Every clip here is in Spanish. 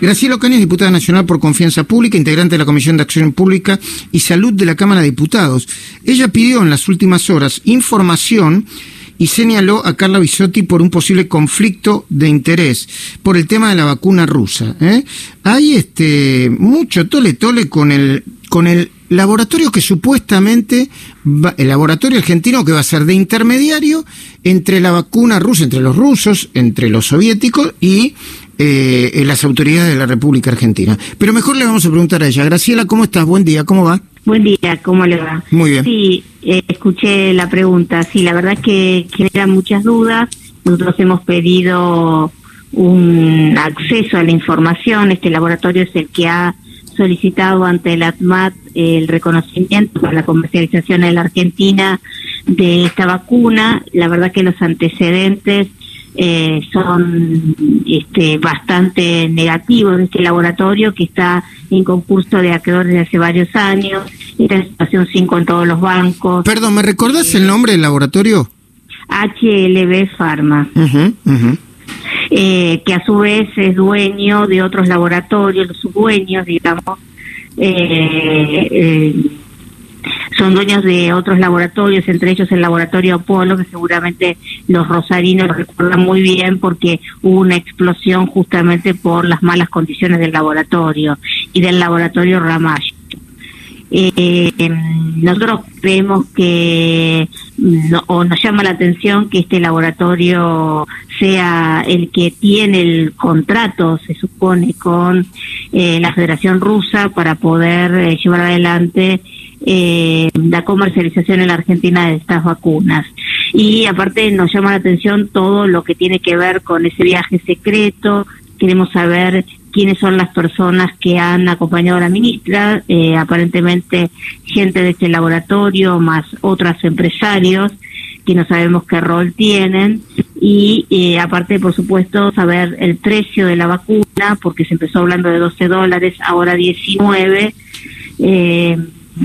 Graciela Ocaña diputada nacional por Confianza Pública, integrante de la Comisión de Acción Pública y Salud de la Cámara de Diputados. Ella pidió en las últimas horas información y señaló a Carla Bisotti por un posible conflicto de interés por el tema de la vacuna rusa. ¿eh? Hay este mucho tole tole con el con el laboratorio que supuestamente el laboratorio argentino que va a ser de intermediario entre la vacuna rusa, entre los rusos, entre los soviéticos y eh, las autoridades de la República Argentina. Pero mejor le vamos a preguntar a ella. Graciela, ¿cómo estás? Buen día, ¿cómo va? Buen día, ¿cómo le va? Muy bien. Sí, eh, escuché la pregunta. Sí, la verdad es que genera muchas dudas. Nosotros hemos pedido un acceso a la información. Este laboratorio es el que ha solicitado ante el ATMAT el reconocimiento para la comercialización en la Argentina de esta vacuna. La verdad que los antecedentes eh, son este, bastante negativos de este laboratorio que está en concurso de acreedores desde hace varios años, está en situación 5 en todos los bancos. Perdón, ¿me recordás el nombre del laboratorio? HLB Pharma. Eh, que a su vez es dueño de otros laboratorios, los dueños, digamos, eh, eh, son dueños de otros laboratorios, entre ellos el laboratorio Apolo, que seguramente los rosarinos recuerdan muy bien porque hubo una explosión justamente por las malas condiciones del laboratorio y del laboratorio Ramallo. Eh, nosotros creemos que o nos llama la atención que este laboratorio sea el que tiene el contrato, se supone, con eh, la Federación Rusa para poder eh, llevar adelante eh, la comercialización en la Argentina de estas vacunas. Y aparte nos llama la atención todo lo que tiene que ver con ese viaje secreto. Queremos saber quiénes son las personas que han acompañado a la ministra, eh, aparentemente gente de este laboratorio, más otros empresarios que no sabemos qué rol tienen y eh, aparte por supuesto saber el precio de la vacuna porque se empezó hablando de 12 dólares ahora 19 eh,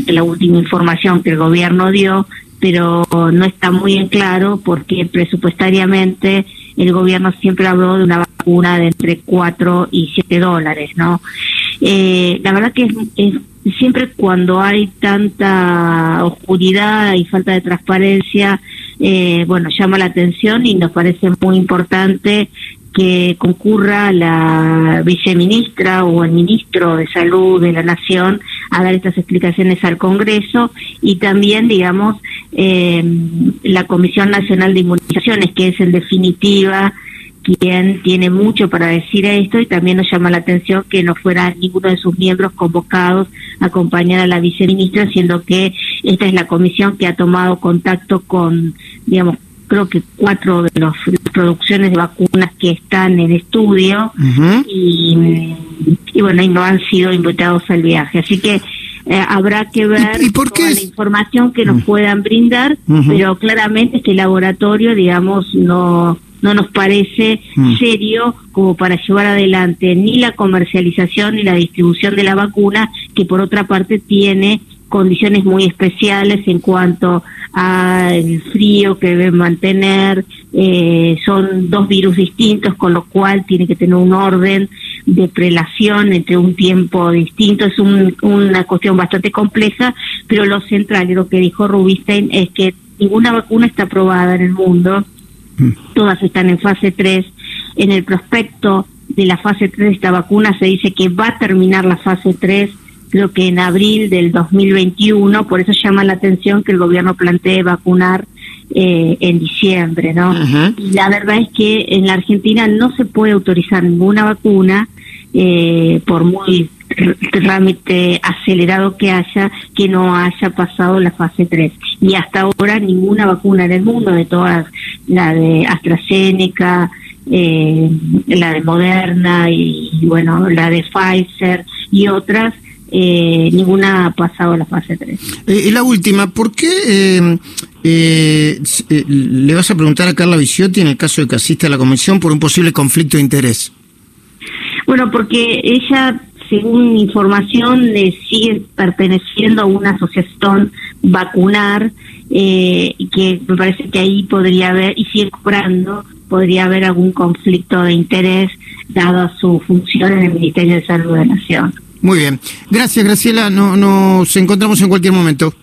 la última información que el gobierno dio, pero no está muy en claro porque presupuestariamente el gobierno siempre habló de una vacuna de entre 4 y 7 dólares, ¿no? Eh, la verdad que es, siempre cuando hay tanta oscuridad y falta de transparencia, eh, bueno, llama la atención y nos parece muy importante que concurra la viceministra o el ministro de Salud de la Nación a dar estas explicaciones al Congreso y también, digamos, eh, la Comisión Nacional de Inmunizaciones, que es en definitiva quien tiene mucho para decir esto y también nos llama la atención que no fuera ninguno de sus miembros convocados a acompañar a la viceministra, siendo que esta es la comisión que ha tomado contacto con, digamos, creo que cuatro de las producciones de vacunas que están en estudio y, bueno, y no han sido invitados al viaje. Así que eh, habrá que ver la información que nos mm. puedan brindar, pero claramente este laboratorio, digamos, no no nos parece mm. serio como para llevar adelante ni la comercialización ni la distribución de la vacuna, que por otra parte tiene condiciones muy especiales en cuanto al frío que debe mantener, eh, son dos virus distintos, con lo cual tiene que tener un orden de prelación entre un tiempo distinto, es una cuestión bastante compleja, pero lo central, lo que dijo Rubinstein, es que ninguna vacuna está aprobada en el mundo, mm. todas están en fase 3, en el prospecto de la fase 3 de esta vacuna se dice que va a terminar la fase 3 creo que en abril del 2021, por eso llama la atención que el gobierno plantee vacunar eh, en diciembre, ¿no? Y la verdad es que en la Argentina no se puede autorizar ninguna vacuna, eh, por muy trámite acelerado que haya, que no haya pasado la fase 3. Y hasta ahora ninguna vacuna en el mundo, de todas, la de AstraZeneca, eh, la de Moderna y bueno, la de Pfizer y otras, eh, ninguna ha pasado la fase 3. Eh, y la última, ¿por qué eh, eh, le vas a preguntar a Carla Viciotti en el caso de que asista a la comisión por un posible conflicto de interés? Bueno, porque ella, según información, le sigue perteneciendo a una asociación vacunar, eh, que me parece que ahí podría haber, y sigue cobrando, podría haber algún conflicto de interés dado su función en el Ministerio de Salud de la Nación. Muy bien. Gracias, Graciela. No, nos encontramos en cualquier momento.